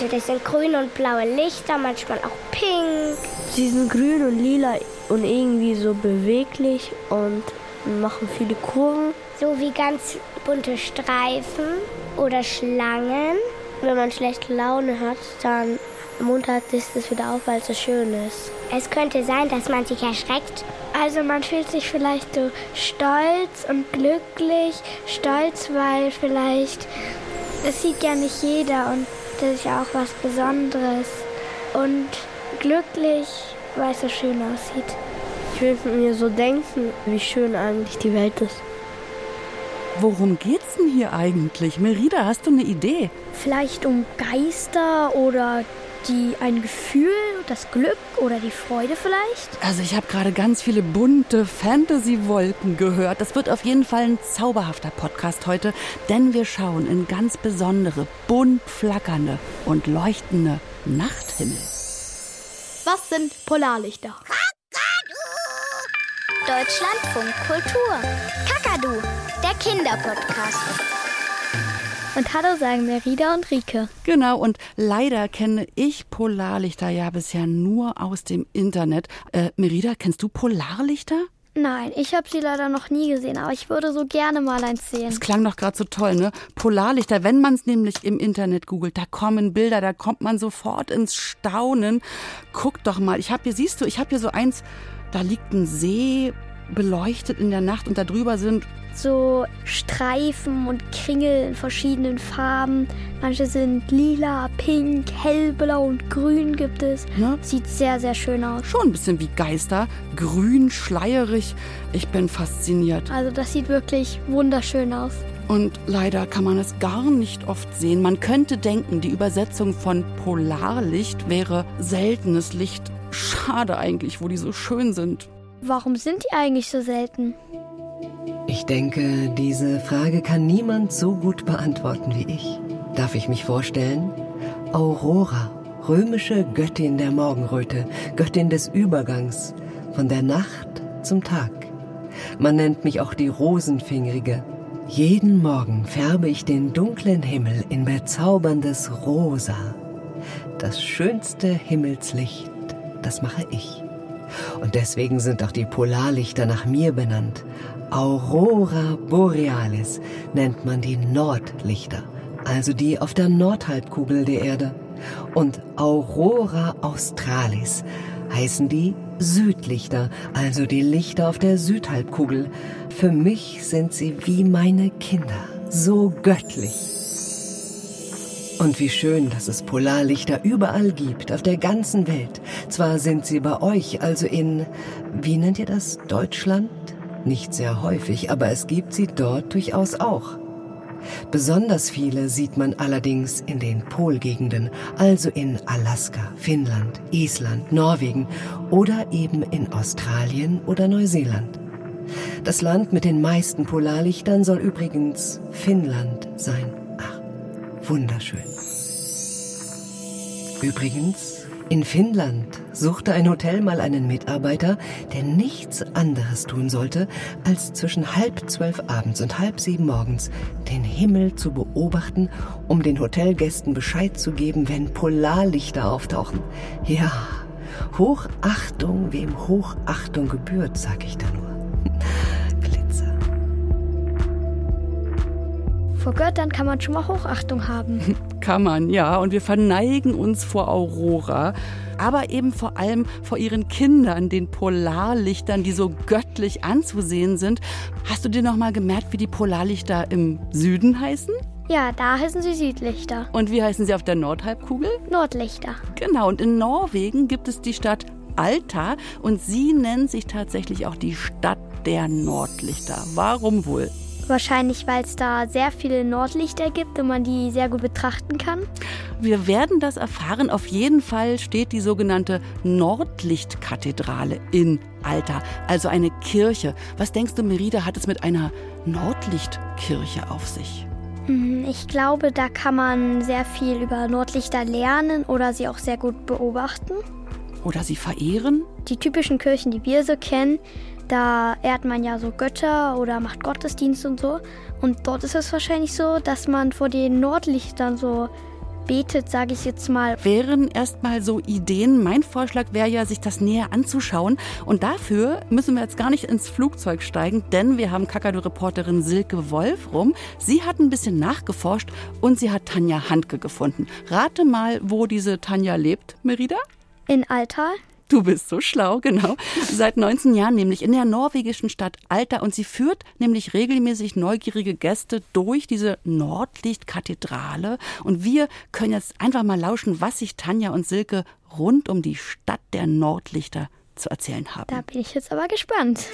Also das sind grüne und blaue Lichter, manchmal auch pink. Sie sind grün und lila und irgendwie so beweglich und machen viele Kurven. So wie ganz bunte Streifen oder Schlangen. Wenn man schlechte Laune hat, dann muntert es das wieder auf, weil es so schön ist. Es könnte sein, dass man sich erschreckt. Also man fühlt sich vielleicht so stolz und glücklich. Stolz, weil vielleicht, das sieht ja nicht jeder und das ist ja auch was Besonderes. Und glücklich, weil es so schön aussieht. Ich will mir so denken, wie schön eigentlich die Welt ist. Worum geht's denn hier eigentlich? Merida, hast du eine Idee? Vielleicht um Geister oder die ein Gefühl, das Glück oder die Freude vielleicht? Also ich habe gerade ganz viele bunte Fantasy-Wolken gehört. Das wird auf jeden Fall ein zauberhafter Podcast heute, denn wir schauen in ganz besondere, bunt flackernde und leuchtende Nachthimmel. Was sind Polarlichter? Deutschlandfunk Kultur. Kakadu, der Kinderpodcast. Und hallo sagen Merida und Rike. Genau, und leider kenne ich Polarlichter ja bisher nur aus dem Internet. Äh, Merida, kennst du Polarlichter? Nein, ich habe sie leider noch nie gesehen, aber ich würde so gerne mal eins sehen. Das klang doch gerade so toll, ne? Polarlichter, wenn man es nämlich im Internet googelt, da kommen Bilder, da kommt man sofort ins Staunen. Guck doch mal, ich habe hier, siehst du, ich habe hier so eins, da liegt ein See beleuchtet in der Nacht und da drüber sind so Streifen und Kringel in verschiedenen Farben. Manche sind lila, pink, hellblau und grün gibt es. Ne? Sieht sehr, sehr schön aus. schon ein bisschen wie Geister, grün, schleierig. Ich bin fasziniert. Also das sieht wirklich wunderschön aus. Und leider kann man es gar nicht oft sehen. Man könnte denken, die Übersetzung von Polarlicht wäre seltenes Licht. Schade eigentlich, wo die so schön sind. Warum sind die eigentlich so selten? Ich denke, diese Frage kann niemand so gut beantworten wie ich. Darf ich mich vorstellen? Aurora, römische Göttin der Morgenröte, Göttin des Übergangs, von der Nacht zum Tag. Man nennt mich auch die Rosenfingerige. Jeden Morgen färbe ich den dunklen Himmel in bezauberndes Rosa. Das schönste Himmelslicht, das mache ich. Und deswegen sind auch die Polarlichter nach mir benannt. Aurora Borealis nennt man die Nordlichter, also die auf der Nordhalbkugel der Erde. Und Aurora Australis heißen die Südlichter, also die Lichter auf der Südhalbkugel. Für mich sind sie wie meine Kinder, so göttlich. Und wie schön, dass es Polarlichter überall gibt, auf der ganzen Welt. Zwar sind sie bei euch, also in, wie nennt ihr das, Deutschland? Nicht sehr häufig, aber es gibt sie dort durchaus auch. Besonders viele sieht man allerdings in den Polgegenden, also in Alaska, Finnland, Island, Norwegen oder eben in Australien oder Neuseeland. Das Land mit den meisten Polarlichtern soll übrigens Finnland sein. Wunderschön. Übrigens, in Finnland suchte ein Hotel mal einen Mitarbeiter, der nichts anderes tun sollte, als zwischen halb zwölf abends und halb sieben morgens den Himmel zu beobachten, um den Hotelgästen Bescheid zu geben, wenn Polarlichter auftauchen. Ja, Hochachtung, wem Hochachtung gebührt, sag ich da nur. Vor Göttern kann man schon mal Hochachtung haben. Kann man, ja. Und wir verneigen uns vor Aurora, aber eben vor allem vor ihren Kindern, den Polarlichtern, die so göttlich anzusehen sind. Hast du dir noch mal gemerkt, wie die Polarlichter im Süden heißen? Ja, da heißen sie Südlichter. Und wie heißen sie auf der Nordhalbkugel? Nordlichter. Genau, und in Norwegen gibt es die Stadt Alta und sie nennt sich tatsächlich auch die Stadt der Nordlichter. Warum wohl? Wahrscheinlich, weil es da sehr viele Nordlichter gibt und man die sehr gut betrachten kann. Wir werden das erfahren. Auf jeden Fall steht die sogenannte Nordlichtkathedrale in Alta, also eine Kirche. Was denkst du, Merida, hat es mit einer Nordlichtkirche auf sich? Hm, Ich glaube, da kann man sehr viel über Nordlichter lernen oder sie auch sehr gut beobachten. Oder sie verehren? Die typischen Kirchen, die wir so kennen, da ehrt man ja so Götter oder macht Gottesdienst und so. Und dort ist es wahrscheinlich so, dass man vor den Nordlichtern so betet, sage ich jetzt mal. Wären erstmal so Ideen. Mein Vorschlag wäre ja, sich das näher anzuschauen. Und dafür müssen wir jetzt gar nicht ins Flugzeug steigen, denn wir haben Kakadu-Reporterin Silke Wolf rum. Sie hat ein bisschen nachgeforscht und sie hat Tanja Handke gefunden. Rate mal, wo diese Tanja lebt, Merida? In Altal. Du bist so schlau, genau. Seit 19 Jahren nämlich in der norwegischen Stadt Alta und sie führt nämlich regelmäßig neugierige Gäste durch diese Nordlichtkathedrale und wir können jetzt einfach mal lauschen, was sich Tanja und Silke rund um die Stadt der Nordlichter zu erzählen haben. Da bin ich jetzt aber gespannt.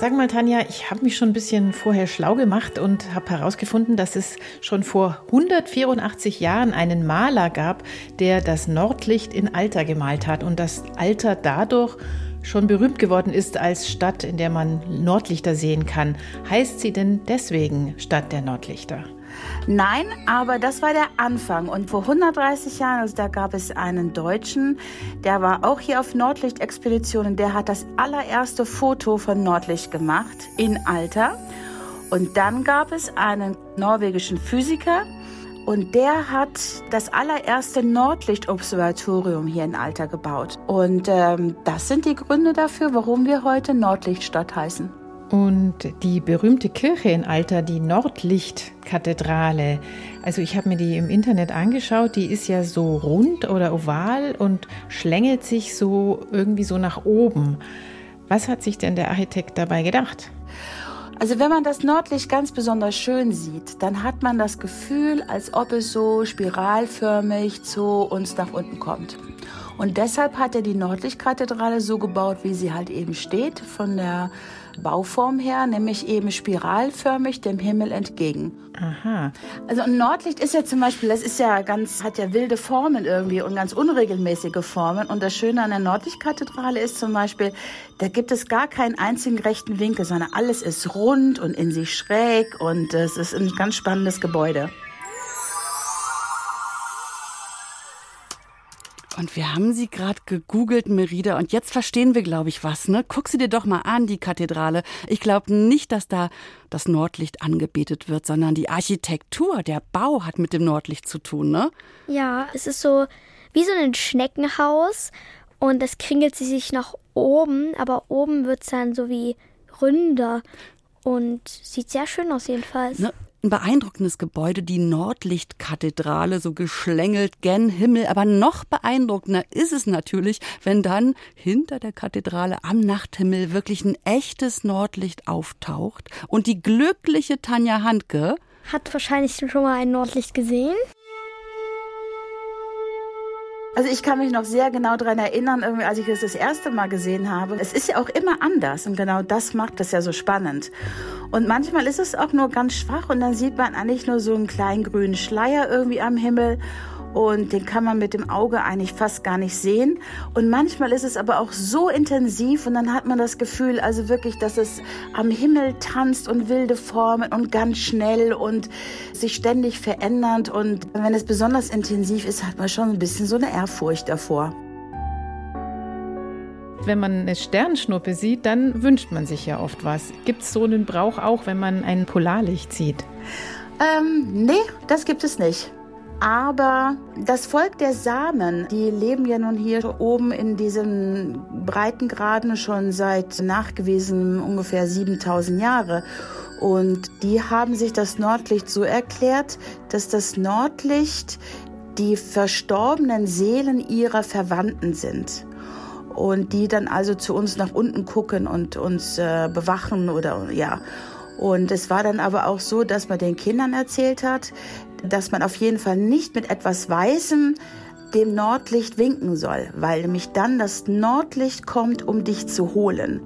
Sag mal, Tanja, ich habe mich schon ein bisschen vorher schlau gemacht und habe herausgefunden, dass es schon vor 184 Jahren einen Maler gab, der das Nordlicht in Alter gemalt hat und das Alter dadurch schon berühmt geworden ist als Stadt, in der man Nordlichter sehen kann. Heißt sie denn deswegen Stadt der Nordlichter? Nein, aber das war der Anfang. Und vor 130 Jahren, also da gab es einen Deutschen, der war auch hier auf Nordlichtexpeditionen. Der hat das allererste Foto von Nordlicht gemacht in Alter. Und dann gab es einen norwegischen Physiker, und der hat das allererste Nordlichtobservatorium hier in Alter gebaut. Und ähm, das sind die Gründe dafür, warum wir heute Nordlichtstadt heißen. Und die berühmte Kirche in Alter, die Nordlichtkathedrale, also ich habe mir die im Internet angeschaut, die ist ja so rund oder oval und schlängelt sich so irgendwie so nach oben. Was hat sich denn der Architekt dabei gedacht? Also wenn man das Nordlicht ganz besonders schön sieht, dann hat man das Gefühl, als ob es so spiralförmig zu uns nach unten kommt. Und deshalb hat er die Nordlichtkathedrale so gebaut, wie sie halt eben steht, von der Bauform her, nämlich eben spiralförmig dem Himmel entgegen. Aha. Also ein Nordlicht ist ja zum Beispiel, das ist ja ganz, hat ja wilde Formen irgendwie und ganz unregelmäßige Formen. Und das Schöne an der Nordlichtkathedrale ist zum Beispiel, da gibt es gar keinen einzigen rechten Winkel, sondern alles ist rund und in sich schräg und es ist ein ganz spannendes Gebäude. Und wir haben sie gerade gegoogelt, Merida, und jetzt verstehen wir, glaube ich, was. Ne? Guck sie dir doch mal an, die Kathedrale. Ich glaube nicht, dass da das Nordlicht angebetet wird, sondern die Architektur, der Bau hat mit dem Nordlicht zu tun, ne? Ja, es ist so wie so ein Schneckenhaus und es kringelt sich nach oben, aber oben wird es dann so wie ründer und sieht sehr schön aus jedenfalls. Ne? Ein beeindruckendes Gebäude, die Nordlichtkathedrale, so geschlängelt gen Himmel. Aber noch beeindruckender ist es natürlich, wenn dann hinter der Kathedrale am Nachthimmel wirklich ein echtes Nordlicht auftaucht und die glückliche Tanja Handke hat wahrscheinlich schon mal ein Nordlicht gesehen. Also ich kann mich noch sehr genau daran erinnern, als ich es das erste Mal gesehen habe. Es ist ja auch immer anders und genau das macht es ja so spannend. Und manchmal ist es auch nur ganz schwach und dann sieht man eigentlich nur so einen kleinen grünen Schleier irgendwie am Himmel und den kann man mit dem Auge eigentlich fast gar nicht sehen. Und manchmal ist es aber auch so intensiv und dann hat man das Gefühl, also wirklich, dass es am Himmel tanzt und wilde Formen und ganz schnell und sich ständig verändernd. Und wenn es besonders intensiv ist, hat man schon ein bisschen so eine Ehrfurcht davor. Wenn man eine Sternschnuppe sieht, dann wünscht man sich ja oft was. Gibt es so einen Brauch auch, wenn man ein Polarlicht sieht? Ähm, nee, das gibt es nicht. Aber das Volk der Samen, die leben ja nun hier oben in diesen Breitengraden schon seit nachgewiesen ungefähr 7000 Jahre. Und die haben sich das Nordlicht so erklärt, dass das Nordlicht die verstorbenen Seelen ihrer Verwandten sind. Und die dann also zu uns nach unten gucken und uns äh, bewachen oder ja. Und es war dann aber auch so, dass man den Kindern erzählt hat, dass man auf jeden Fall nicht mit etwas Weißem dem Nordlicht winken soll, weil nämlich dann das Nordlicht kommt, um dich zu holen.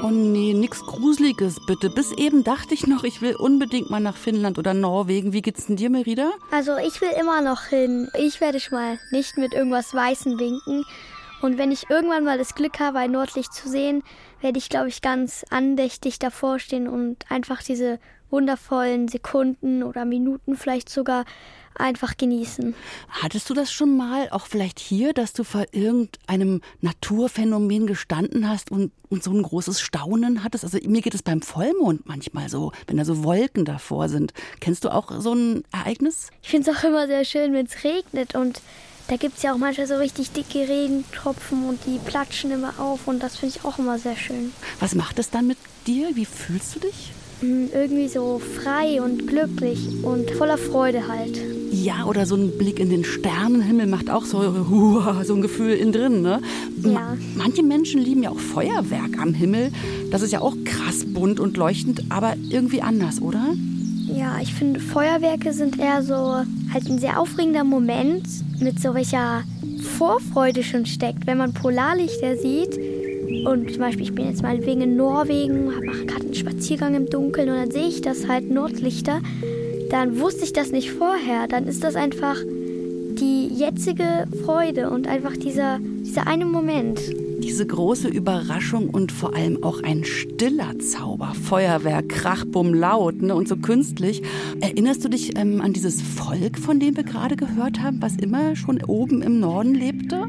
Oh nee, nix Gruseliges bitte. Bis eben dachte ich noch, ich will unbedingt mal nach Finnland oder Norwegen. Wie geht's denn dir, Merida? Also ich will immer noch hin. Ich werde schon mal nicht mit irgendwas Weißem winken. Und wenn ich irgendwann mal das Glück habe, ein Nordlicht zu sehen, werde ich, glaube ich, ganz andächtig davor stehen und einfach diese wundervollen Sekunden oder Minuten vielleicht sogar einfach genießen. Hattest du das schon mal, auch vielleicht hier, dass du vor irgendeinem Naturphänomen gestanden hast und, und so ein großes Staunen hattest? Also mir geht es beim Vollmond manchmal so, wenn da so Wolken davor sind. Kennst du auch so ein Ereignis? Ich finde es auch immer sehr schön, wenn es regnet und da gibt es ja auch manchmal so richtig dicke Regentropfen und die platschen immer auf und das finde ich auch immer sehr schön. Was macht es dann mit dir? Wie fühlst du dich? Hm, irgendwie so frei und glücklich und voller Freude halt. Ja, oder so ein Blick in den Sternenhimmel macht auch so, uh, so ein Gefühl innen drin. Ne? Ja. Manche Menschen lieben ja auch Feuerwerk am Himmel. Das ist ja auch krass bunt und leuchtend, aber irgendwie anders, oder? Ja, ich finde, Feuerwerke sind eher so halt ein sehr aufregender Moment mit so welcher Vorfreude schon steckt, wenn man Polarlichter sieht. Und zum Beispiel, ich bin jetzt mal wegen in Norwegen, mache gerade einen Spaziergang im Dunkeln und dann sehe ich das halt Nordlichter. Dann wusste ich das nicht vorher. Dann ist das einfach die jetzige Freude und einfach dieser, dieser eine Moment diese große Überraschung und vor allem auch ein stiller Zauber. Feuerwerk, Krach, Bumm, laut ne, und so künstlich. Erinnerst du dich ähm, an dieses Volk, von dem wir gerade gehört haben, was immer schon oben im Norden lebte?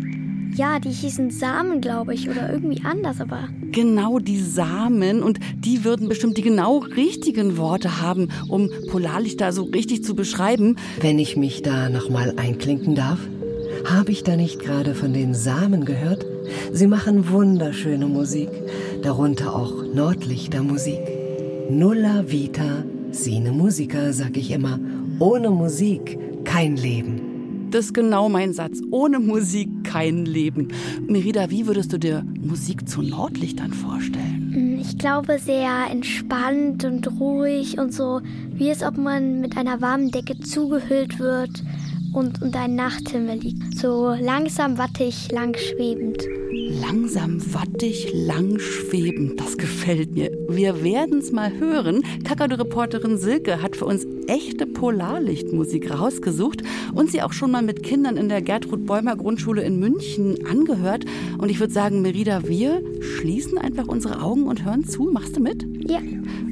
Ja, die hießen Samen, glaube ich, oder irgendwie anders, aber. Genau, die Samen. Und die würden bestimmt die genau richtigen Worte haben, um Polarlichter so richtig zu beschreiben. Wenn ich mich da nochmal einklinken darf, habe ich da nicht gerade von den Samen gehört? Sie machen wunderschöne Musik, darunter auch Nordlichtermusik. Nulla vita sine musica, sag ich immer. Ohne Musik kein Leben. Das ist genau mein Satz. Ohne Musik kein Leben. Merida, wie würdest du dir Musik zu Nordlichtern vorstellen? Hm, ich glaube sehr entspannt und ruhig und so, wie es ob man mit einer warmen Decke zugehüllt wird und unter einem Nachthimmel liegt. So langsam wattig, lang schwebend. Langsam wattig, lang schwebend, das gefällt mir. Wir werden es mal hören. Kakadu-Reporterin Silke hat für uns echte Polarlichtmusik rausgesucht und sie auch schon mal mit Kindern in der Gertrud Bäumer Grundschule in München angehört. Und ich würde sagen, Merida, wir schließen einfach unsere Augen und hören zu. Machst du mit? Ja.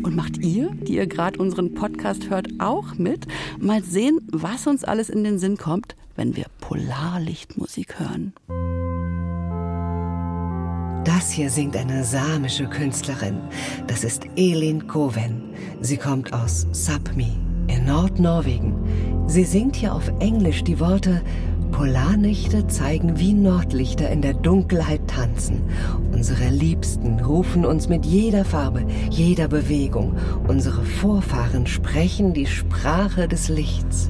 Und macht ihr, die ihr gerade unseren Podcast hört, auch mit? Mal sehen, was uns alles in den Sinn kommt, wenn wir Polarlichtmusik hören. Das hier singt eine samische Künstlerin. Das ist Elin Koven. Sie kommt aus Sapmi in Nordnorwegen. Sie singt hier auf Englisch die Worte Polarnächte zeigen wie Nordlichter in der Dunkelheit tanzen. Unsere Liebsten rufen uns mit jeder Farbe, jeder Bewegung. Unsere Vorfahren sprechen die Sprache des Lichts.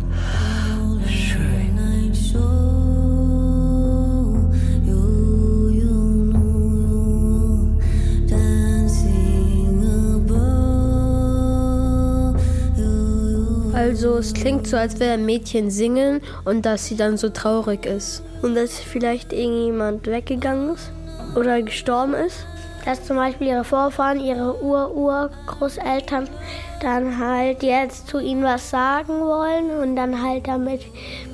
Also es klingt so, als wäre ein Mädchen singen und dass sie dann so traurig ist. Und dass vielleicht irgendjemand weggegangen ist oder gestorben ist. Dass zum Beispiel ihre Vorfahren, ihre Ur-Ur-Großeltern dann halt jetzt zu ihnen was sagen wollen und dann halt damit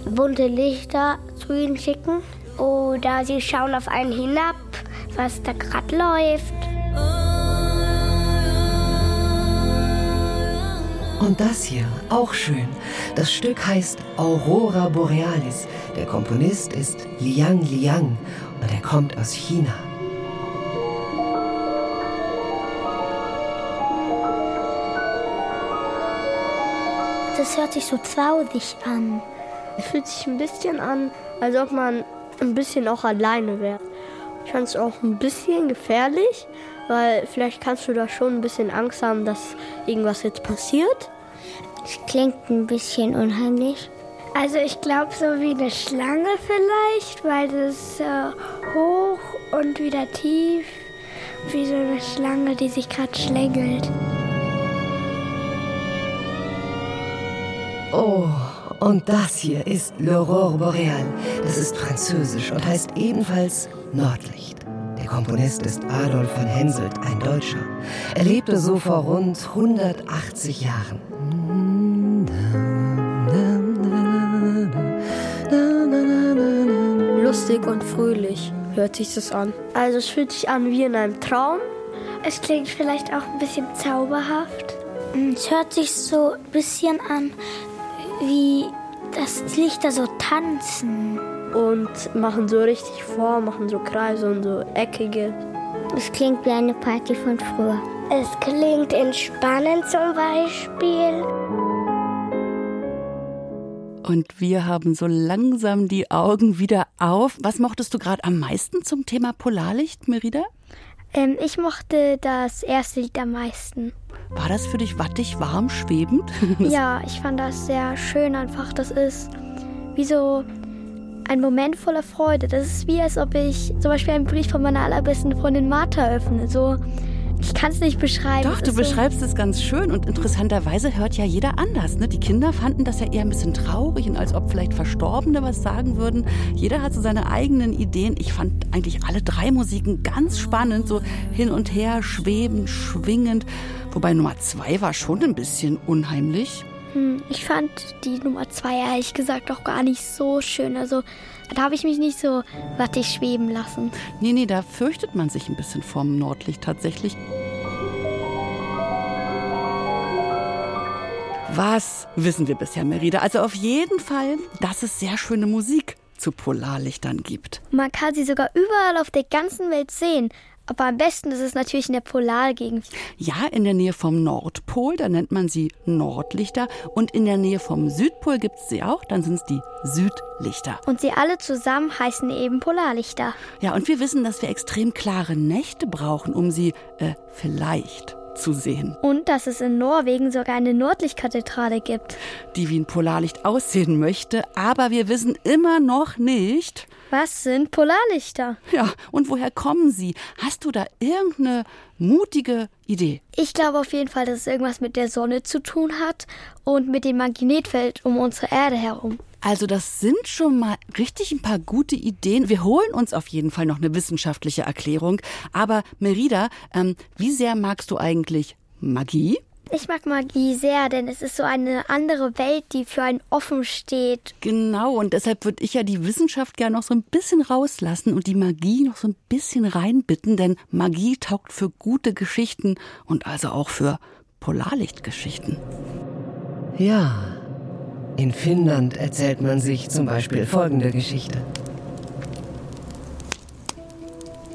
bunte Lichter zu ihnen schicken. Oder sie schauen auf einen hinab, was da gerade läuft. Und das hier, auch schön. Das Stück heißt Aurora Borealis. Der Komponist ist Liang Liang und er kommt aus China. Das hört sich so traurig an. Es fühlt sich ein bisschen an, als ob man ein bisschen auch alleine wäre. Ich fand es auch ein bisschen gefährlich, weil vielleicht kannst du da schon ein bisschen Angst haben, dass irgendwas jetzt passiert. Es klingt ein bisschen unheimlich. Also ich glaube so wie eine Schlange vielleicht, weil das äh, hoch und wieder tief, wie so eine Schlange, die sich gerade schlängelt. Oh, und das hier ist L'Aurore Boreal. Das ist französisch und heißt ebenfalls Nordlicht. Der Komponist ist Adolf von Henselt, ein Deutscher. Er lebte so vor rund 180 Jahren. Lustig und fröhlich hört sich das an. Also es fühlt sich an wie in einem Traum. Es klingt vielleicht auch ein bisschen zauberhaft. Es hört sich so ein bisschen an wie dass Lichter so tanzen. Und machen so richtig vor, machen so Kreise und so eckige. Es klingt wie eine Party von früher. Es klingt entspannend zum Beispiel. Und wir haben so langsam die Augen wieder auf. Was mochtest du gerade am meisten zum Thema Polarlicht, Merida? Ähm, ich mochte das erste Lied am meisten. War das für dich wattig, warm, schwebend? ja, ich fand das sehr schön einfach. Das ist wie so ein Moment voller Freude. Das ist wie, als ob ich zum Beispiel einen Brief von meiner allerbesten Freundin Martha öffne. So, ich kann es nicht beschreiben. Doch, du so beschreibst es ganz schön und interessanterweise hört ja jeder anders. Ne? Die Kinder fanden das ja eher ein bisschen traurig und als ob vielleicht Verstorbene was sagen würden. Jeder hat so seine eigenen Ideen. Ich fand eigentlich alle drei Musiken ganz spannend, so hin und her, schwebend, schwingend. Wobei Nummer zwei war schon ein bisschen unheimlich. Hm, ich fand die Nummer zwei ehrlich gesagt auch gar nicht so schön. Also da habe ich mich nicht so wattig schweben lassen. Nee, nee, da fürchtet man sich ein bisschen vorm Nordlicht tatsächlich. Was wissen wir bisher, Merida? Also auf jeden Fall, dass es sehr schöne Musik zu Polarlichtern gibt. Man kann sie sogar überall auf der ganzen Welt sehen. Aber am besten ist es natürlich in der Polargegend. Ja, in der Nähe vom Nordpol, da nennt man sie Nordlichter. Und in der Nähe vom Südpol gibt es sie auch, dann sind es die Südlichter. Und sie alle zusammen heißen eben Polarlichter. Ja, und wir wissen, dass wir extrem klare Nächte brauchen, um sie äh, vielleicht zu sehen. Und dass es in Norwegen sogar eine Nordlichtkathedrale gibt. Die wie ein Polarlicht aussehen möchte, aber wir wissen immer noch nicht. Was sind Polarlichter? Ja, und woher kommen sie? Hast du da irgendeine mutige Idee? Ich glaube auf jeden Fall, dass es irgendwas mit der Sonne zu tun hat und mit dem Magnetfeld um unsere Erde herum. Also das sind schon mal richtig ein paar gute Ideen. Wir holen uns auf jeden Fall noch eine wissenschaftliche Erklärung. Aber Merida, ähm, wie sehr magst du eigentlich Magie? Ich mag Magie sehr, denn es ist so eine andere Welt, die für einen offen steht. Genau, und deshalb würde ich ja die Wissenschaft gerne noch so ein bisschen rauslassen und die Magie noch so ein bisschen reinbitten, denn Magie taugt für gute Geschichten und also auch für Polarlichtgeschichten. Ja, in Finnland erzählt man sich zum Beispiel folgende Geschichte.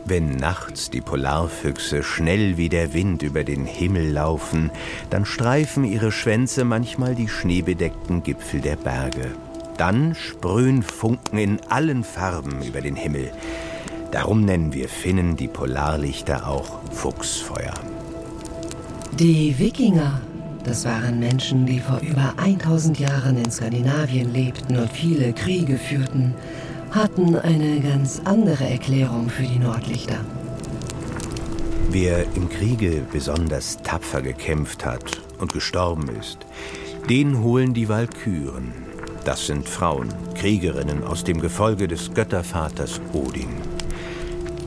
Wenn nachts die Polarfüchse schnell wie der Wind über den Himmel laufen, dann streifen ihre Schwänze manchmal die schneebedeckten Gipfel der Berge. Dann sprühen Funken in allen Farben über den Himmel. Darum nennen wir Finnen die Polarlichter auch Fuchsfeuer. Die Wikinger, das waren Menschen, die vor über 1000 Jahren in Skandinavien lebten und viele Kriege führten hatten eine ganz andere Erklärung für die Nordlichter. Wer im Kriege besonders tapfer gekämpft hat und gestorben ist, den holen die Walküren. Das sind Frauen, Kriegerinnen aus dem Gefolge des Göttervaters Odin.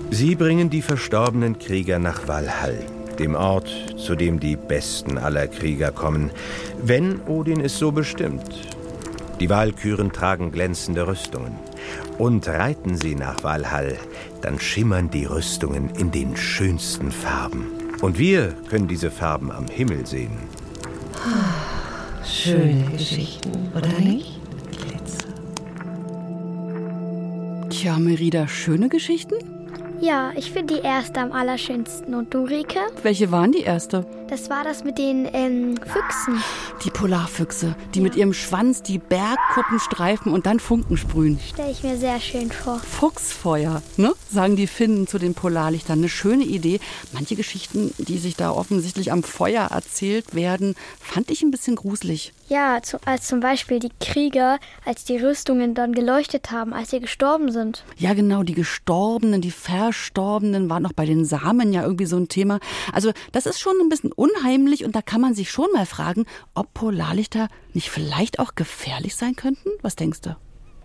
Sie bringen die verstorbenen Krieger nach Valhall, dem Ort, zu dem die besten aller Krieger kommen, wenn Odin es so bestimmt. Die Walküren tragen glänzende Rüstungen. Und reiten sie nach Valhall, dann schimmern die Rüstungen in den schönsten Farben. Und wir können diese Farben am Himmel sehen. Schöne Geschichten, oder nicht? Glitzer. Tja, Merida, schöne Geschichten? Ja, ich finde die erste am allerschönsten. Und du, Rike? Welche waren die erste? Das war das mit den ähm, Füchsen. Die Polarfüchse, die ja. mit ihrem Schwanz die Bergkuppen streifen und dann Funken sprühen. Stelle ich mir sehr schön vor. Fuchsfeuer, ne? sagen die Finnen zu den Polarlichtern. Eine schöne Idee. Manche Geschichten, die sich da offensichtlich am Feuer erzählt werden, fand ich ein bisschen gruselig. Ja, zu, als zum Beispiel die Krieger, als die Rüstungen dann geleuchtet haben, als sie gestorben sind. Ja, genau, die Gestorbenen, die Verstorbenen waren noch bei den Samen ja irgendwie so ein Thema. Also das ist schon ein bisschen unheimlich und da kann man sich schon mal fragen, ob Polarlichter nicht vielleicht auch gefährlich sein könnten. Was denkst du?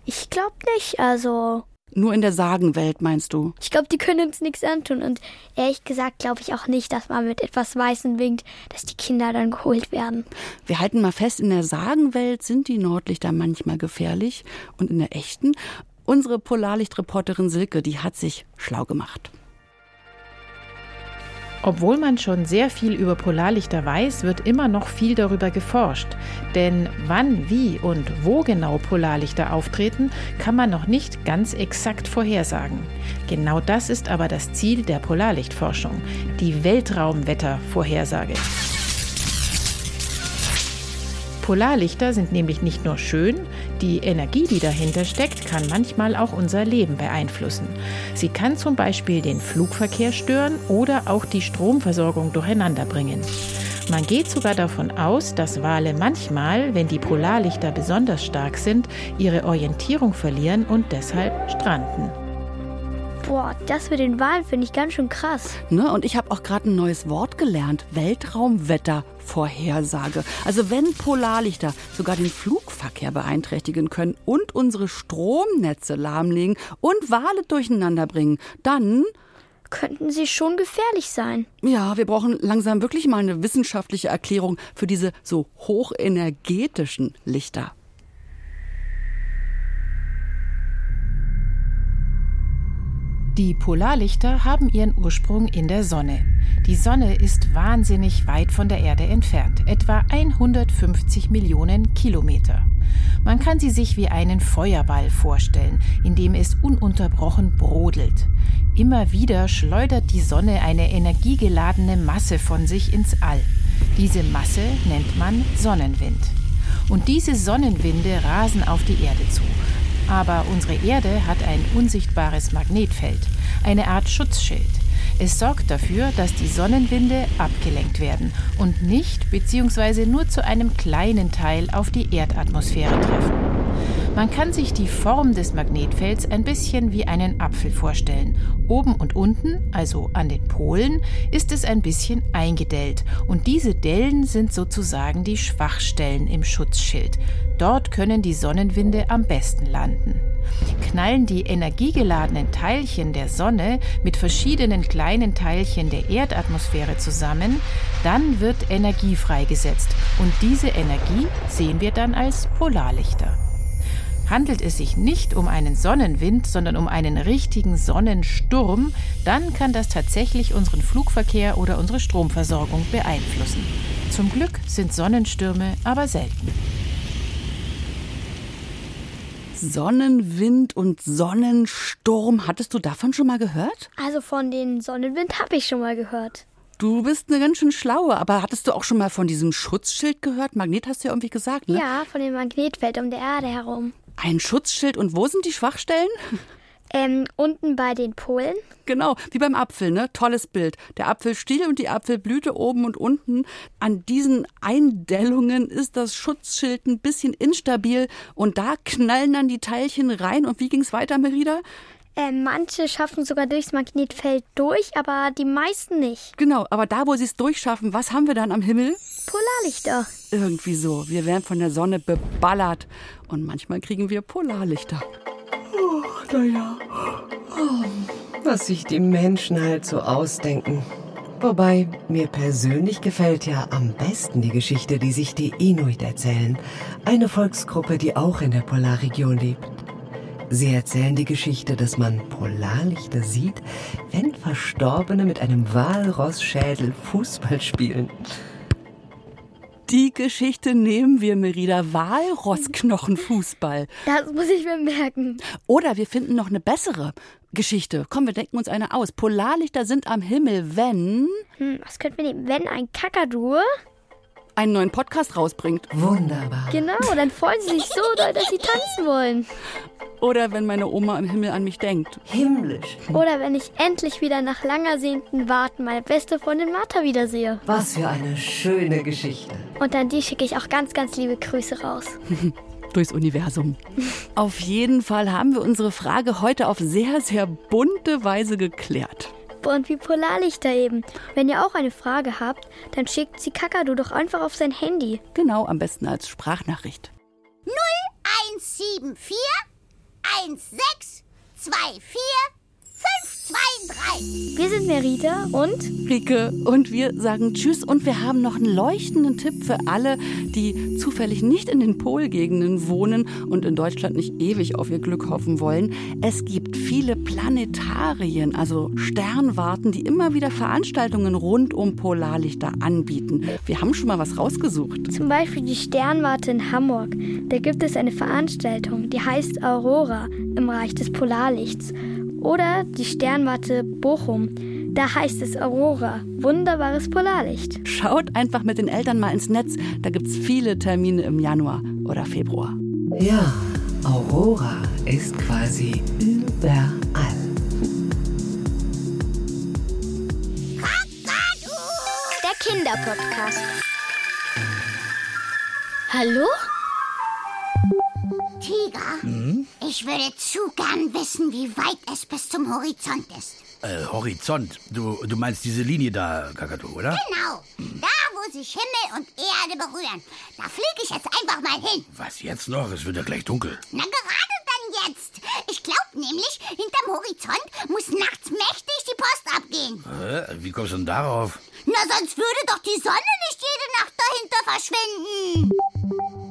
Ich glaube nicht, also. Nur in der Sagenwelt, meinst du? Ich glaube, die können uns nichts antun. Und ehrlich gesagt glaube ich auch nicht, dass man mit etwas Weißem winkt, dass die Kinder dann geholt werden. Wir halten mal fest, in der Sagenwelt sind die Nordlichter manchmal gefährlich und in der echten. Unsere Polarlichtreporterin Silke, die hat sich schlau gemacht. Obwohl man schon sehr viel über Polarlichter weiß, wird immer noch viel darüber geforscht. Denn wann, wie und wo genau Polarlichter auftreten, kann man noch nicht ganz exakt vorhersagen. Genau das ist aber das Ziel der Polarlichtforschung, die Weltraumwettervorhersage. Polarlichter sind nämlich nicht nur schön, die Energie, die dahinter steckt, kann manchmal auch unser Leben beeinflussen. Sie kann zum Beispiel den Flugverkehr stören oder auch die Stromversorgung durcheinander bringen. Man geht sogar davon aus, dass Wale manchmal, wenn die Polarlichter besonders stark sind, ihre Orientierung verlieren und deshalb stranden. Boah, das mit den Wahlen finde ich ganz schön krass. Ne? Und ich habe auch gerade ein neues Wort gelernt. Weltraumwettervorhersage. Also wenn Polarlichter sogar den Flugverkehr beeinträchtigen können und unsere Stromnetze lahmlegen und Wale durcheinander bringen, dann könnten sie schon gefährlich sein. Ja, wir brauchen langsam wirklich mal eine wissenschaftliche Erklärung für diese so hochenergetischen Lichter. Die Polarlichter haben ihren Ursprung in der Sonne. Die Sonne ist wahnsinnig weit von der Erde entfernt, etwa 150 Millionen Kilometer. Man kann sie sich wie einen Feuerball vorstellen, in dem es ununterbrochen brodelt. Immer wieder schleudert die Sonne eine energiegeladene Masse von sich ins All. Diese Masse nennt man Sonnenwind. Und diese Sonnenwinde rasen auf die Erde zu. Aber unsere Erde hat ein unsichtbares Magnetfeld, eine Art Schutzschild. Es sorgt dafür, dass die Sonnenwinde abgelenkt werden und nicht bzw. nur zu einem kleinen Teil auf die Erdatmosphäre treffen. Man kann sich die Form des Magnetfelds ein bisschen wie einen Apfel vorstellen. Oben und unten, also an den Polen, ist es ein bisschen eingedellt und diese Dellen sind sozusagen die Schwachstellen im Schutzschild. Dort können die Sonnenwinde am besten landen. Knallen die energiegeladenen Teilchen der Sonne mit verschiedenen kleinen Teilchen der Erdatmosphäre zusammen, dann wird Energie freigesetzt und diese Energie sehen wir dann als Polarlichter. Handelt es sich nicht um einen Sonnenwind, sondern um einen richtigen Sonnensturm, dann kann das tatsächlich unseren Flugverkehr oder unsere Stromversorgung beeinflussen. Zum Glück sind Sonnenstürme aber selten. Sonnenwind und Sonnensturm, hattest du davon schon mal gehört? Also von den Sonnenwind habe ich schon mal gehört. Du bist eine ganz schön schlaue, aber hattest du auch schon mal von diesem Schutzschild gehört? Magnet hast du ja irgendwie gesagt, ne? Ja, von dem Magnetfeld um der Erde herum. Ein Schutzschild und wo sind die Schwachstellen? Ähm, unten bei den Polen. Genau, wie beim Apfel, ne? Tolles Bild. Der Apfelstiel und die Apfelblüte oben und unten. An diesen Eindellungen ist das Schutzschild ein bisschen instabil und da knallen dann die Teilchen rein. Und wie ging's weiter, Merida? Äh, manche schaffen sogar durchs Magnetfeld durch, aber die meisten nicht. Genau, aber da, wo sie es durchschaffen, was haben wir dann am Himmel? Polarlichter. Irgendwie so. Wir werden von der Sonne beballert und manchmal kriegen wir Polarlichter. Oh, naja. Oh, was sich die Menschen halt so ausdenken. Wobei, mir persönlich gefällt ja am besten die Geschichte, die sich die Inuit erzählen. Eine Volksgruppe, die auch in der Polarregion lebt. Sie erzählen die Geschichte, dass man Polarlichter sieht, wenn Verstorbene mit einem Walrossschädel Fußball spielen. Die Geschichte nehmen wir, Merida. Walrossknochenfußball. Das muss ich mir merken. Oder wir finden noch eine bessere Geschichte. Komm, wir denken uns eine aus. Polarlichter sind am Himmel, wenn. Hm, was könnten wir nehmen? Wenn ein Kakadu einen neuen Podcast rausbringt. Wunderbar. Genau, dann freuen sie sich so doll, dass sie tanzen wollen. Oder wenn meine Oma im Himmel an mich denkt. Himmlisch. Oder wenn ich endlich wieder nach langer sehnten Warten meine beste Freundin Martha wiedersehe. Was für eine schöne Geschichte. Und an die schicke ich auch ganz, ganz liebe Grüße raus. Durchs Universum. auf jeden Fall haben wir unsere Frage heute auf sehr, sehr bunte Weise geklärt und wie Polarlichter eben. Wenn ihr auch eine Frage habt, dann schickt sie Kakadu doch einfach auf sein Handy. Genau, am besten als Sprachnachricht. 0174 1624 50 zwei, drei. Wir sind Merita und Rike und wir sagen Tschüss und wir haben noch einen leuchtenden Tipp für alle, die zufällig nicht in den Polgegenden wohnen und in Deutschland nicht ewig auf ihr Glück hoffen wollen. Es gibt viele Planetarien, also Sternwarten, die immer wieder Veranstaltungen rund um Polarlichter anbieten. Wir haben schon mal was rausgesucht. zum Beispiel die Sternwarte in Hamburg. Da gibt es eine Veranstaltung, die heißt Aurora im Reich des Polarlichts. Oder die Sternwarte Bochum. Da heißt es Aurora, wunderbares Polarlicht. Schaut einfach mit den Eltern mal ins Netz. Da gibt es viele Termine im Januar oder Februar. Ja, Aurora ist quasi überall. Der Kinderpodcast. Hallo? Tiger, ich würde zu gern wissen, wie weit es bis zum Horizont ist. Äh, Horizont. Du, du meinst diese Linie da, Kakadu, oder? Genau, da wo sich Himmel und Erde berühren. Da fliege ich jetzt einfach mal hin. Was jetzt noch? Es wird ja gleich dunkel. Na gerade dann jetzt. Ich glaube nämlich, hinterm Horizont muss nachts mächtig die Post abgehen. Äh, wie kommst du denn darauf? Na, sonst würde doch die Sonne nicht jede Nacht dahinter verschwinden.